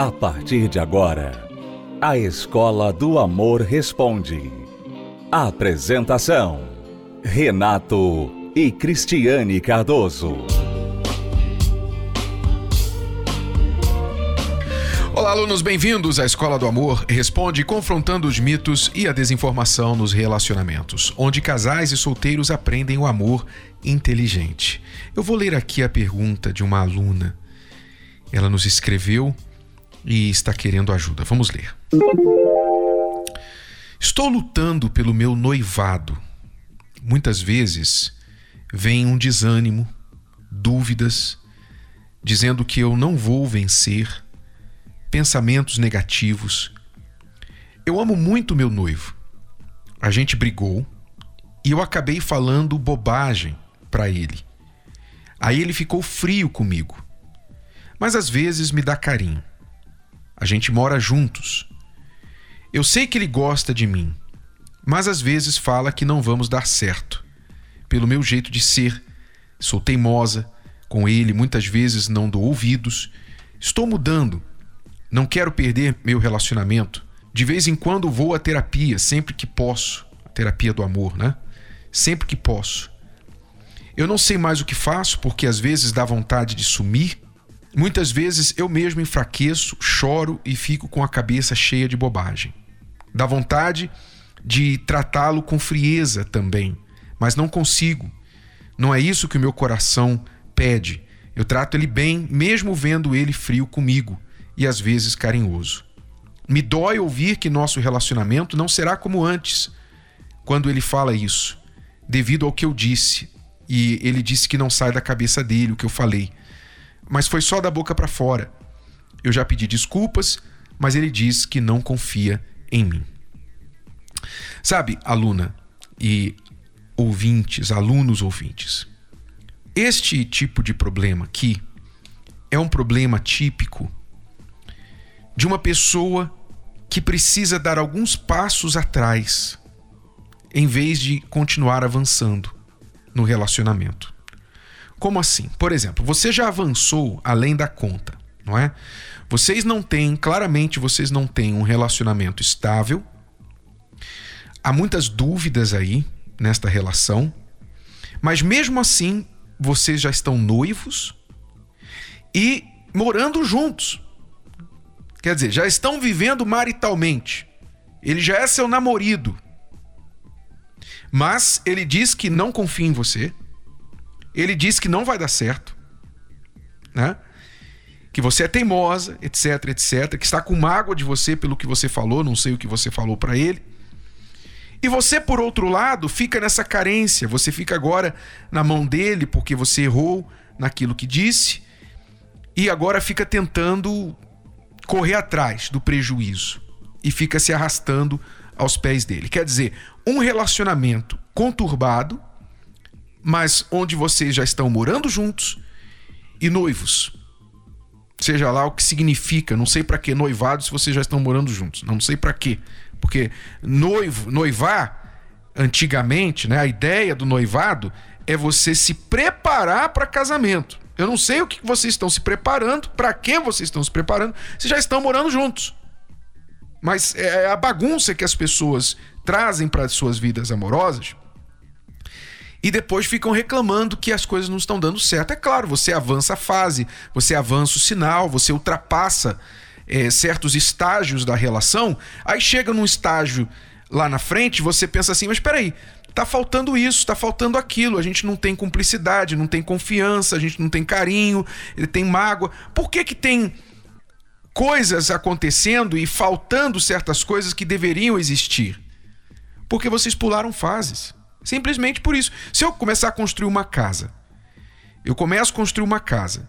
A partir de agora, a Escola do Amor Responde. Apresentação: Renato e Cristiane Cardoso. Olá, alunos, bem-vindos à Escola do Amor Responde confrontando os mitos e a desinformação nos relacionamentos, onde casais e solteiros aprendem o amor inteligente. Eu vou ler aqui a pergunta de uma aluna. Ela nos escreveu e está querendo ajuda. Vamos ler. Estou lutando pelo meu noivado. Muitas vezes vem um desânimo, dúvidas, dizendo que eu não vou vencer, pensamentos negativos. Eu amo muito meu noivo. A gente brigou e eu acabei falando bobagem para ele. Aí ele ficou frio comigo. Mas às vezes me dá carinho. A gente mora juntos. Eu sei que ele gosta de mim, mas às vezes fala que não vamos dar certo. Pelo meu jeito de ser, sou teimosa, com ele muitas vezes não dou ouvidos. Estou mudando. Não quero perder meu relacionamento. De vez em quando vou à terapia, sempre que posso. Terapia do amor, né? Sempre que posso. Eu não sei mais o que faço porque às vezes dá vontade de sumir Muitas vezes eu mesmo enfraqueço, choro e fico com a cabeça cheia de bobagem. Dá vontade de tratá-lo com frieza também, mas não consigo. Não é isso que o meu coração pede. Eu trato ele bem, mesmo vendo ele frio comigo e às vezes carinhoso. Me dói ouvir que nosso relacionamento não será como antes, quando ele fala isso, devido ao que eu disse. E ele disse que não sai da cabeça dele o que eu falei mas foi só da boca para fora. Eu já pedi desculpas, mas ele diz que não confia em mim. Sabe, aluna e ouvintes, alunos ouvintes, este tipo de problema aqui é um problema típico de uma pessoa que precisa dar alguns passos atrás em vez de continuar avançando no relacionamento. Como assim? Por exemplo, você já avançou além da conta, não é? Vocês não têm, claramente vocês não têm um relacionamento estável. Há muitas dúvidas aí nesta relação, mas mesmo assim vocês já estão noivos e morando juntos. Quer dizer, já estão vivendo maritalmente. Ele já é seu namorado. Mas ele diz que não confia em você ele diz que não vai dar certo, né? Que você é teimosa, etc, etc, que está com mágoa de você pelo que você falou, não sei o que você falou para ele. E você, por outro lado, fica nessa carência, você fica agora na mão dele porque você errou naquilo que disse e agora fica tentando correr atrás do prejuízo e fica se arrastando aos pés dele. Quer dizer, um relacionamento conturbado mas onde vocês já estão morando juntos e noivos. Seja lá o que significa, não sei para que noivado se vocês já estão morando juntos, não sei para quê. Porque noivo, noivar antigamente, né, a ideia do noivado é você se preparar para casamento. Eu não sei o que vocês estão se preparando, para que vocês estão se preparando, se já estão morando juntos. Mas é a bagunça que as pessoas trazem para as suas vidas amorosas e depois ficam reclamando que as coisas não estão dando certo. É claro, você avança a fase, você avança o sinal, você ultrapassa é, certos estágios da relação, aí chega num estágio lá na frente, você pensa assim, mas espera aí, tá faltando isso, tá faltando aquilo, a gente não tem cumplicidade, não tem confiança, a gente não tem carinho, tem mágoa. Por que que tem coisas acontecendo e faltando certas coisas que deveriam existir? Porque vocês pularam fases. Simplesmente por isso. Se eu começar a construir uma casa, eu começo a construir uma casa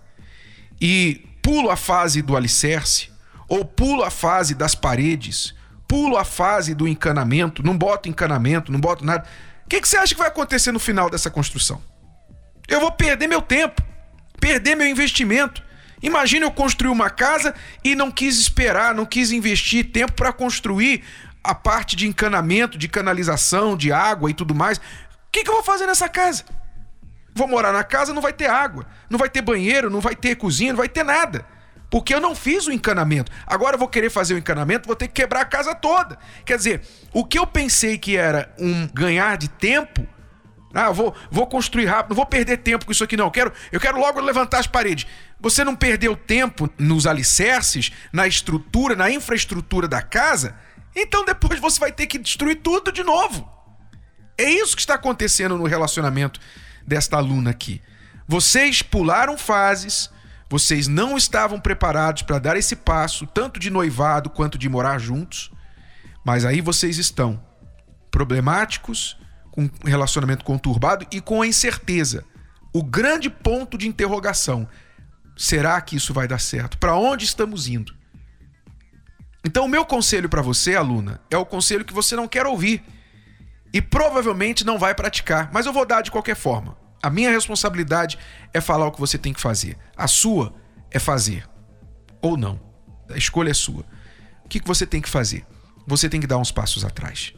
e pulo a fase do alicerce, ou pulo a fase das paredes, pulo a fase do encanamento, não boto encanamento, não boto nada. O que, que você acha que vai acontecer no final dessa construção? Eu vou perder meu tempo, perder meu investimento. Imagina eu construir uma casa e não quis esperar, não quis investir tempo para construir a parte de encanamento, de canalização, de água e tudo mais. O que, que eu vou fazer nessa casa? Vou morar na casa, não vai ter água, não vai ter banheiro, não vai ter cozinha, não vai ter nada. Porque eu não fiz o encanamento. Agora eu vou querer fazer o encanamento, vou ter que quebrar a casa toda. Quer dizer, o que eu pensei que era um ganhar de tempo, ah, vou, vou construir rápido, não vou perder tempo com isso aqui, não. Eu quero, eu quero logo levantar as paredes. Você não perdeu tempo nos alicerces, na estrutura, na infraestrutura da casa, então depois você vai ter que destruir tudo de novo. É isso que está acontecendo no relacionamento desta aluna aqui. Vocês pularam fases, vocês não estavam preparados para dar esse passo, tanto de noivado quanto de morar juntos, mas aí vocês estão problemáticos, com um relacionamento conturbado e com a incerteza. O grande ponto de interrogação: será que isso vai dar certo? Para onde estamos indo? Então, o meu conselho para você, aluna, é o conselho que você não quer ouvir e provavelmente não vai praticar, mas eu vou dar de qualquer forma. A minha responsabilidade é falar o que você tem que fazer. A sua é fazer. Ou não. A escolha é sua. O que você tem que fazer? Você tem que dar uns passos atrás.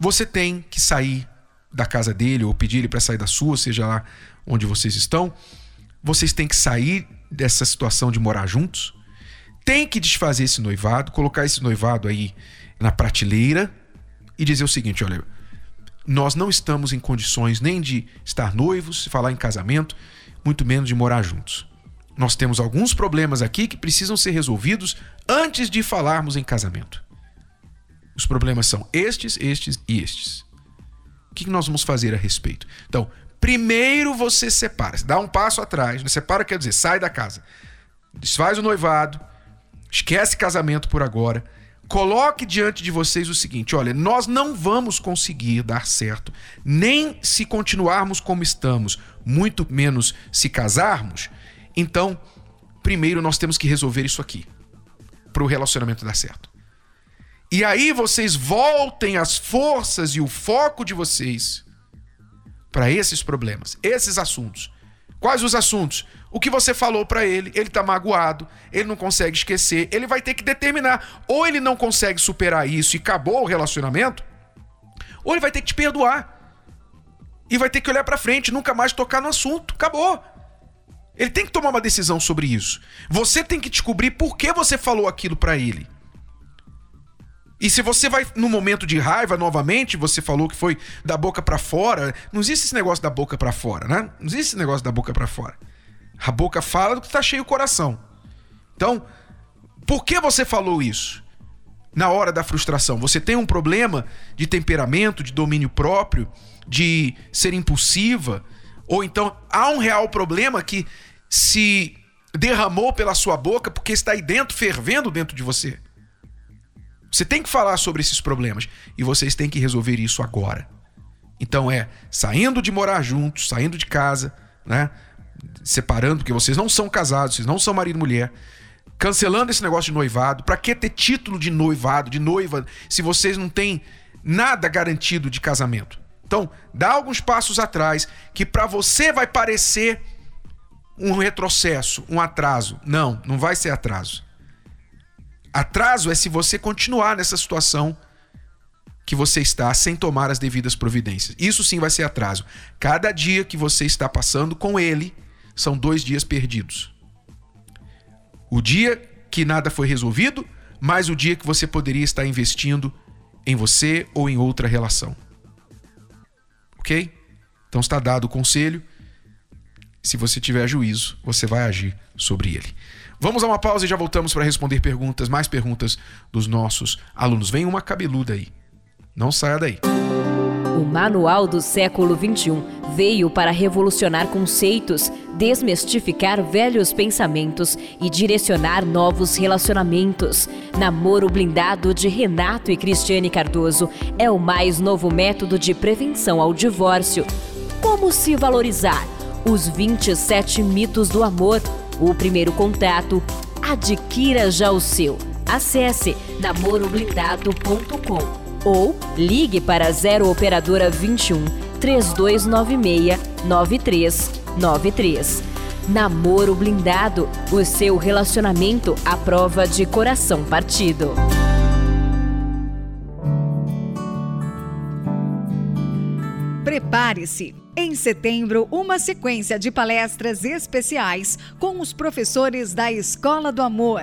Você tem que sair da casa dele ou pedir ele para sair da sua, seja lá onde vocês estão. Vocês têm que sair dessa situação de morar juntos. Tem que desfazer esse noivado, colocar esse noivado aí na prateleira e dizer o seguinte: olha, nós não estamos em condições nem de estar noivos, falar em casamento, muito menos de morar juntos. Nós temos alguns problemas aqui que precisam ser resolvidos antes de falarmos em casamento. Os problemas são estes, estes e estes. O que nós vamos fazer a respeito? Então, primeiro você separa, dá um passo atrás, né? separa quer dizer, sai da casa, desfaz o noivado, esquece casamento por agora, coloque diante de vocês o seguinte: olha, nós não vamos conseguir dar certo, nem se continuarmos como estamos, muito menos se casarmos. Então, primeiro nós temos que resolver isso aqui, para o relacionamento dar certo. E aí vocês voltem as forças e o foco de vocês para esses problemas, esses assuntos. Quais os assuntos? O que você falou para ele, ele tá magoado, ele não consegue esquecer, ele vai ter que determinar. Ou ele não consegue superar isso e acabou o relacionamento, ou ele vai ter que te perdoar. E vai ter que olhar para frente, nunca mais tocar no assunto. Acabou. Ele tem que tomar uma decisão sobre isso. Você tem que descobrir por que você falou aquilo para ele. E se você vai no momento de raiva novamente, você falou que foi da boca para fora, não existe esse negócio da boca para fora, né? Não existe esse negócio da boca para fora. A boca fala do que tá cheio o coração. Então, por que você falou isso? Na hora da frustração, você tem um problema de temperamento, de domínio próprio, de ser impulsiva, ou então há um real problema que se derramou pela sua boca porque está aí dentro, fervendo dentro de você. Você tem que falar sobre esses problemas e vocês têm que resolver isso agora. Então é saindo de morar juntos, saindo de casa, né? Separando, porque vocês não são casados, vocês não são marido e mulher. Cancelando esse negócio de noivado. Para que ter título de noivado, de noiva, se vocês não têm nada garantido de casamento? Então, dá alguns passos atrás que para você vai parecer um retrocesso, um atraso. Não, não vai ser atraso. Atraso é se você continuar nessa situação que você está sem tomar as devidas providências. Isso sim vai ser atraso. Cada dia que você está passando com ele são dois dias perdidos. O dia que nada foi resolvido, mais o dia que você poderia estar investindo em você ou em outra relação. Ok? Então está dado o conselho. Se você tiver juízo, você vai agir sobre ele. Vamos a uma pausa e já voltamos para responder perguntas, mais perguntas dos nossos alunos. Vem uma cabeluda aí. Não saia daí. O Manual do Século XXI veio para revolucionar conceitos, desmistificar velhos pensamentos e direcionar novos relacionamentos. Namoro Blindado de Renato e Cristiane Cardoso é o mais novo método de prevenção ao divórcio. Como se valorizar? Os 27 mitos do amor o primeiro contato, adquira já o seu. Acesse namoroblindado.com ou ligue para 0 operadora 21 3296 9393. Namoro Blindado, o seu relacionamento à prova de coração partido. Prepare-se! Em setembro, uma sequência de palestras especiais com os professores da Escola do Amor.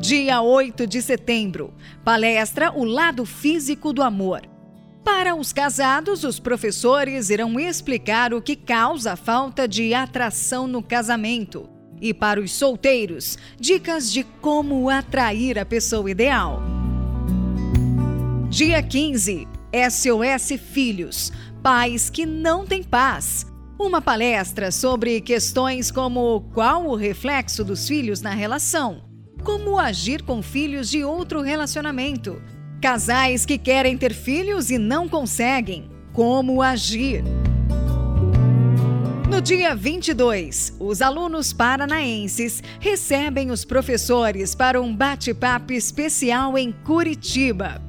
Dia 8 de setembro, palestra O Lado Físico do Amor. Para os casados, os professores irão explicar o que causa a falta de atração no casamento. E para os solteiros, dicas de como atrair a pessoa ideal. Dia 15, SOS Filhos, pais que não têm paz. Uma palestra sobre questões como qual o reflexo dos filhos na relação como agir com filhos de outro relacionamento. Casais que querem ter filhos e não conseguem. Como agir. No dia 22, os alunos paranaenses recebem os professores para um bate-papo especial em Curitiba.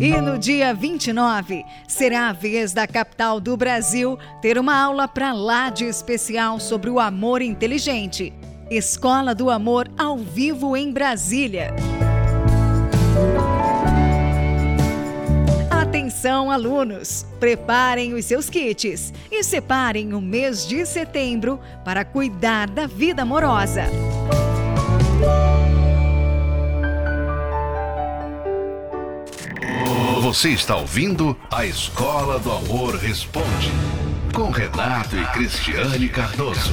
E no dia 29, será a vez da capital do Brasil ter uma aula para lá de especial sobre o amor inteligente Escola do Amor ao vivo em Brasília. Atenção, alunos! Preparem os seus kits e separem o mês de setembro para cuidar da vida amorosa. Você está ouvindo a Escola do Amor Responde, com Renato e Cristiane Cardoso.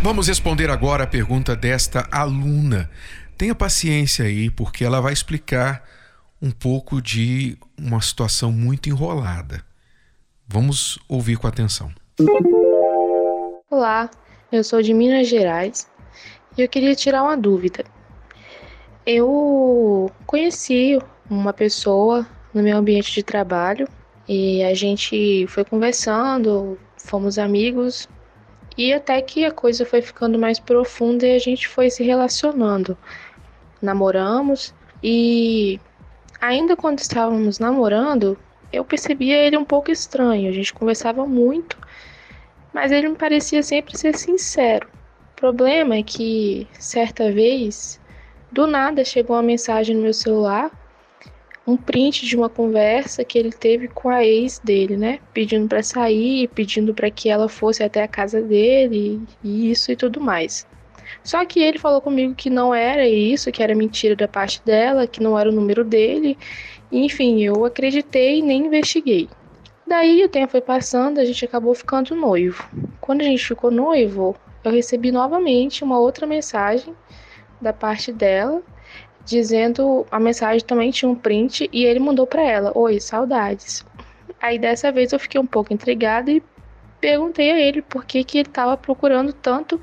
Vamos responder agora a pergunta desta aluna. Tenha paciência aí, porque ela vai explicar um pouco de uma situação muito enrolada. Vamos ouvir com atenção. Olá, eu sou de Minas Gerais e eu queria tirar uma dúvida. Eu conheci uma pessoa no meu ambiente de trabalho e a gente foi conversando, fomos amigos e até que a coisa foi ficando mais profunda e a gente foi se relacionando. Namoramos e ainda quando estávamos namorando, eu percebia ele um pouco estranho. A gente conversava muito, mas ele me parecia sempre ser sincero. O problema é que certa vez, do nada chegou uma mensagem no meu celular um print de uma conversa que ele teve com a ex dele, né? Pedindo para sair, pedindo para que ela fosse até a casa dele, e isso e tudo mais. Só que ele falou comigo que não era isso, que era mentira da parte dela, que não era o número dele. Enfim, eu acreditei e nem investiguei. Daí o tempo foi passando, a gente acabou ficando noivo. Quando a gente ficou noivo, eu recebi novamente uma outra mensagem da parte dela dizendo a mensagem também tinha um print e ele mandou para ela: "Oi, saudades". Aí dessa vez eu fiquei um pouco intrigada e perguntei a ele por que que ele estava procurando tanto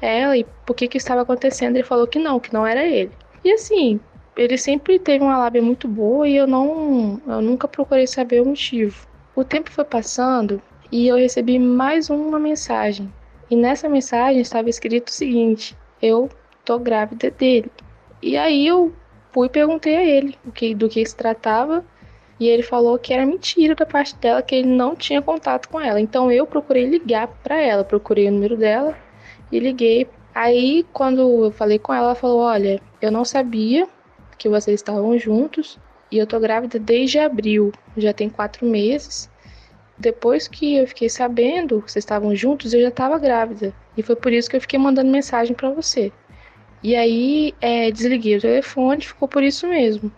ela e por que que estava acontecendo. Ele falou que não, que não era ele. E assim, ele sempre teve uma lábia muito boa e eu não, eu nunca procurei saber o motivo. O tempo foi passando e eu recebi mais uma mensagem. E nessa mensagem estava escrito o seguinte: eu tô grávida dele. E aí eu fui e perguntei a ele o que, do que se tratava. E ele falou que era mentira da parte dela, que ele não tinha contato com ela. Então eu procurei ligar para ela, procurei o número dela e liguei. Aí quando eu falei com ela, ela falou: Olha, eu não sabia que vocês estavam juntos e eu tô grávida desde abril, já tem quatro meses. Depois que eu fiquei sabendo que vocês estavam juntos, eu já estava grávida. E foi por isso que eu fiquei mandando mensagem para você. E aí é, desliguei o telefone, ficou por isso mesmo.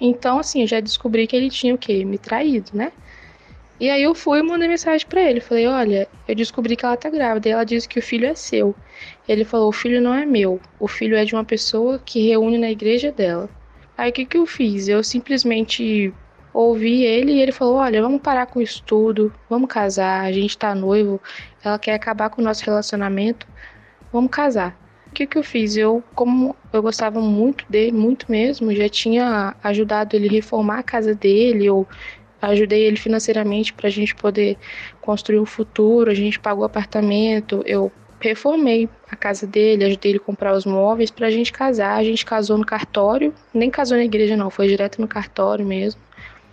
Então, assim, eu já descobri que ele tinha o quê? Me traído, né? E aí eu fui e mandei mensagem para ele. Falei, olha, eu descobri que ela tá grávida. E ela disse que o filho é seu. Ele falou, o filho não é meu. O filho é de uma pessoa que reúne na igreja dela. Aí o que, que eu fiz? Eu simplesmente ouvi ele e ele falou, olha, vamos parar com isso tudo, vamos casar, a gente tá noivo, ela quer acabar com o nosso relacionamento, vamos casar que, que eu fiz? Eu, como eu gostava muito dele, muito mesmo, já tinha ajudado ele a reformar a casa dele, eu ajudei ele financeiramente para a gente poder construir um futuro, a gente pagou apartamento, eu reformei a casa dele, ajudei ele a comprar os móveis para a gente casar. A gente casou no cartório, nem casou na igreja não, foi direto no cartório mesmo.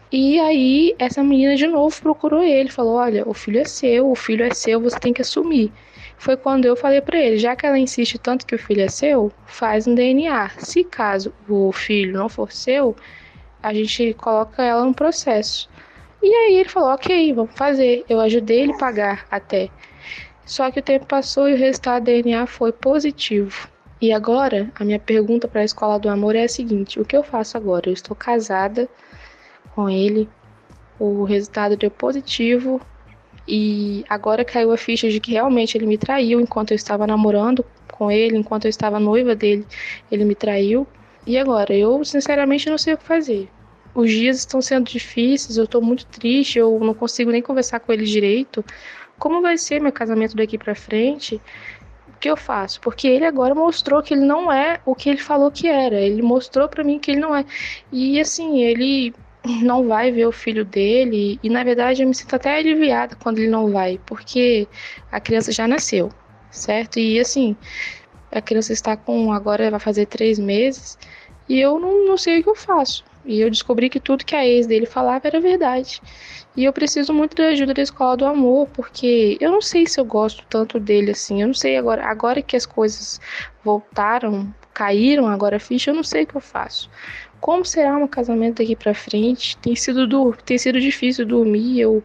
E aí essa menina de novo procurou ele, falou: "Olha, o filho é seu, o filho é seu, você tem que assumir" foi quando eu falei para ele, já que ela insiste tanto que o filho é seu, faz um DNA. Se caso o filho não for seu, a gente coloca ela no processo. E aí ele falou: ok, vamos fazer. Eu ajudei ele a pagar até. Só que o tempo passou e o resultado do DNA foi positivo. E agora, a minha pergunta para a escola do amor é a seguinte: o que eu faço agora? Eu estou casada com ele, o resultado deu positivo e agora caiu a ficha de que realmente ele me traiu enquanto eu estava namorando com ele, enquanto eu estava noiva dele, ele me traiu. E agora? Eu sinceramente não sei o que fazer. Os dias estão sendo difíceis, eu estou muito triste, eu não consigo nem conversar com ele direito. Como vai ser meu casamento daqui para frente? O que eu faço? Porque ele agora mostrou que ele não é o que ele falou que era. Ele mostrou para mim que ele não é. E assim, ele não vai ver o filho dele. E na verdade eu me sinto até aliviada quando ele não vai, porque a criança já nasceu, certo? E assim, a criança está com. agora vai fazer três meses e eu não, não sei o que eu faço. E eu descobri que tudo que a ex dele falava era verdade. E eu preciso muito da ajuda da escola do amor, porque eu não sei se eu gosto tanto dele assim. Eu não sei agora, agora que as coisas voltaram, caíram agora a ficha, eu não sei o que eu faço como será um casamento daqui para frente? Tem sido, do, tem sido difícil dormir, eu,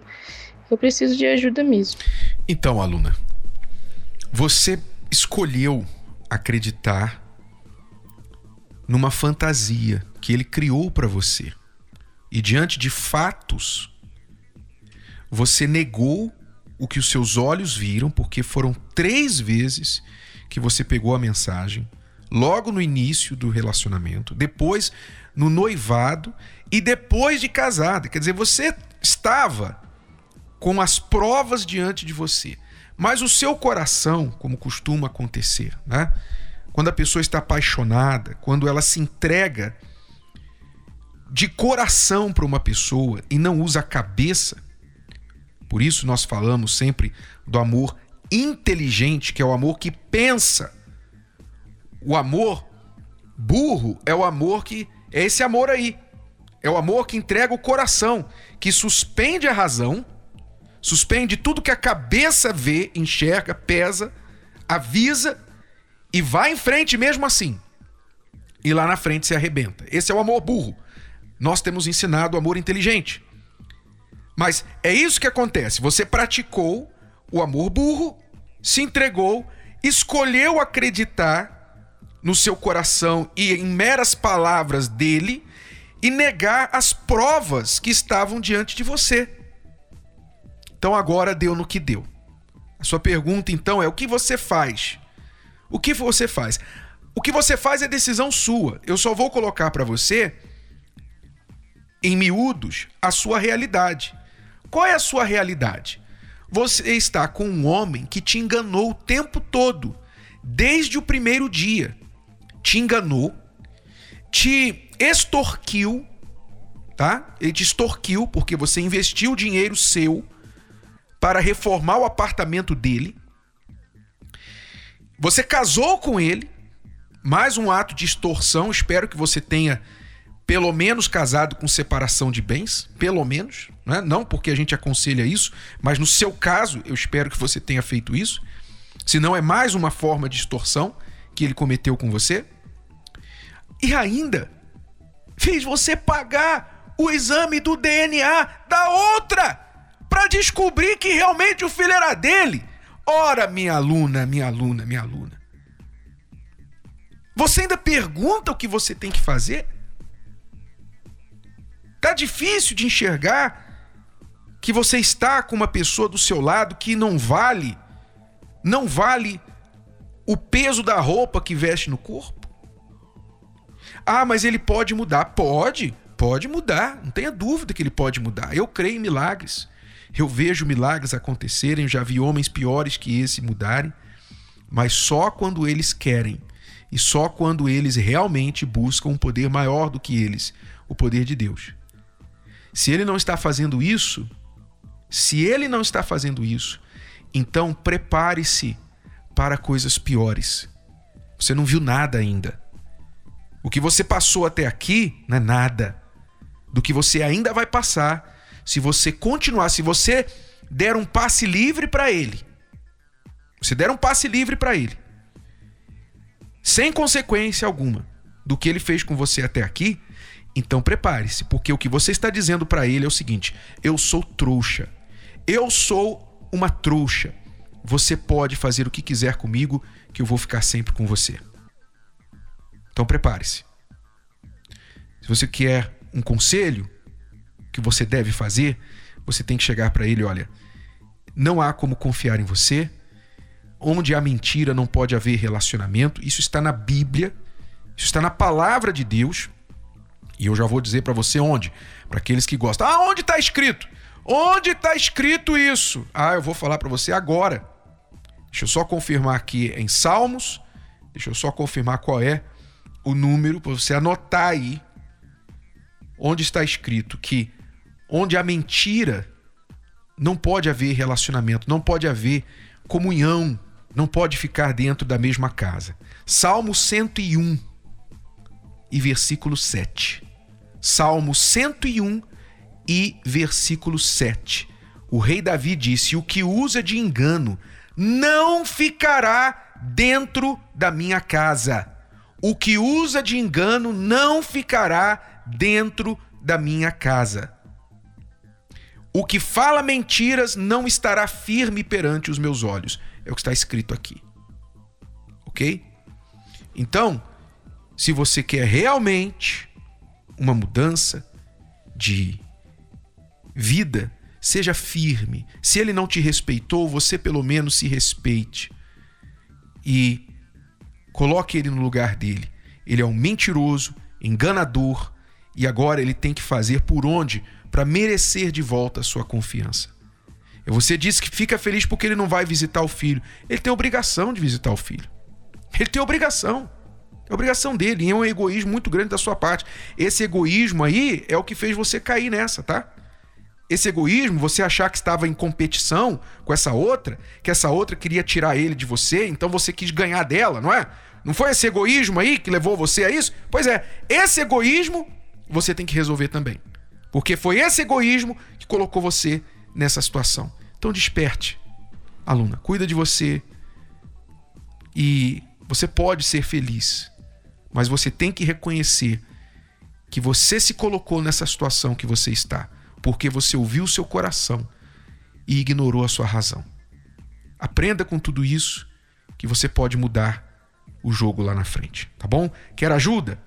eu preciso de ajuda mesmo. Então, aluna, você escolheu acreditar numa fantasia que ele criou para você. E diante de fatos, você negou o que os seus olhos viram, porque foram três vezes que você pegou a mensagem, logo no início do relacionamento, depois no noivado e depois de casada. Quer dizer, você estava com as provas diante de você, mas o seu coração, como costuma acontecer, né? Quando a pessoa está apaixonada, quando ela se entrega de coração para uma pessoa e não usa a cabeça, por isso nós falamos sempre do amor inteligente, que é o amor que pensa. O amor burro é o amor que é esse amor aí. É o amor que entrega o coração, que suspende a razão, suspende tudo que a cabeça vê, enxerga, pesa, avisa e vai em frente mesmo assim. E lá na frente se arrebenta. Esse é o amor burro. Nós temos ensinado o amor inteligente. Mas é isso que acontece. Você praticou o amor burro, se entregou, escolheu acreditar no seu coração e em meras palavras dele e negar as provas que estavam diante de você. Então agora deu no que deu. A sua pergunta então é: o que você faz? O que você faz? O que você faz é decisão sua. Eu só vou colocar para você em miúdos a sua realidade. Qual é a sua realidade? Você está com um homem que te enganou o tempo todo, desde o primeiro dia te enganou, te extorquiu, tá? Ele te extorquiu porque você investiu dinheiro seu para reformar o apartamento dele. Você casou com ele, mais um ato de extorsão. Espero que você tenha pelo menos casado com separação de bens, pelo menos, né? não porque a gente aconselha isso, mas no seu caso, eu espero que você tenha feito isso. Senão é mais uma forma de extorsão que ele cometeu com você. E ainda fez você pagar o exame do DNA da outra para descobrir que realmente o filho era dele. Ora, minha aluna, minha aluna, minha aluna. Você ainda pergunta o que você tem que fazer? Tá difícil de enxergar que você está com uma pessoa do seu lado que não vale, não vale o peso da roupa que veste no corpo? Ah, mas ele pode mudar. Pode, pode mudar. Não tenha dúvida que ele pode mudar. Eu creio em milagres. Eu vejo milagres acontecerem. Já vi homens piores que esse mudarem. Mas só quando eles querem. E só quando eles realmente buscam um poder maior do que eles o poder de Deus. Se ele não está fazendo isso, se ele não está fazendo isso, então prepare-se para coisas piores. Você não viu nada ainda. O que você passou até aqui não é nada do que você ainda vai passar se você continuar, se você der um passe livre para ele. Se der um passe livre para ele, sem consequência alguma do que ele fez com você até aqui, Então prepare-se, porque o que você está dizendo para ele é o seguinte: eu sou trouxa. Eu sou uma trouxa. Você pode fazer o que quiser comigo, que eu vou ficar sempre com você. Então prepare-se. Se você quer um conselho que você deve fazer, você tem que chegar para ele, olha, não há como confiar em você. Onde há mentira não pode haver relacionamento. Isso está na Bíblia, isso está na palavra de Deus. E eu já vou dizer para você onde. Para aqueles que gostam. Ah, onde está escrito? Onde está escrito isso? Ah, eu vou falar para você agora. Deixa eu só confirmar aqui em Salmos. Deixa eu só confirmar qual é o número para você anotar aí. Onde está escrito que onde há mentira não pode haver relacionamento, não pode haver comunhão, não pode ficar dentro da mesma casa. Salmo 101 e versículo 7. Salmo 101 e versículo 7. O rei Davi disse: O que usa de engano não ficará dentro da minha casa. O que usa de engano não ficará dentro da minha casa. O que fala mentiras não estará firme perante os meus olhos. É o que está escrito aqui. Ok? Então, se você quer realmente uma mudança de vida, seja firme. Se ele não te respeitou, você pelo menos se respeite. E coloque ele no lugar dele. Ele é um mentiroso, enganador, e agora ele tem que fazer por onde para merecer de volta a sua confiança. E você disse que fica feliz porque ele não vai visitar o filho. Ele tem obrigação de visitar o filho. Ele tem obrigação. É obrigação dele, e é um egoísmo muito grande da sua parte. Esse egoísmo aí é o que fez você cair nessa, tá? Esse egoísmo, você achar que estava em competição com essa outra, que essa outra queria tirar ele de você, então você quis ganhar dela, não é? Não foi esse egoísmo aí que levou você a isso? Pois é, esse egoísmo você tem que resolver também. Porque foi esse egoísmo que colocou você nessa situação. Então desperte, aluna, cuida de você e você pode ser feliz. Mas você tem que reconhecer que você se colocou nessa situação que você está, porque você ouviu o seu coração e ignorou a sua razão. Aprenda com tudo isso que você pode mudar o jogo lá na frente, tá bom? Quer ajuda?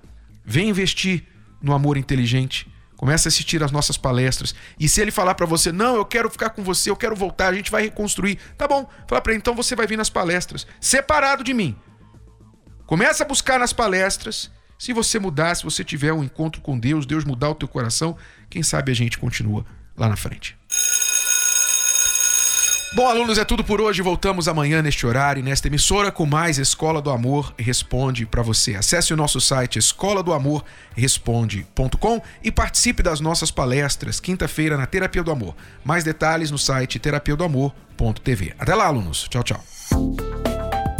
Vem investir no amor inteligente. Comece a assistir as nossas palestras. E se ele falar para você, não, eu quero ficar com você, eu quero voltar, a gente vai reconstruir. Tá bom, fala ele, então você vai vir nas palestras, separado de mim. Começa a buscar nas palestras. Se você mudar, se você tiver um encontro com Deus, Deus mudar o teu coração, quem sabe a gente continua lá na frente. Bom, alunos, é tudo por hoje. Voltamos amanhã neste horário nesta emissora com mais Escola do Amor Responde para você. Acesse o nosso site escola do amor responde.com e participe das nossas palestras quinta-feira na Terapia do Amor. Mais detalhes no site terapia do amor.tv. Até lá, alunos. Tchau, tchau.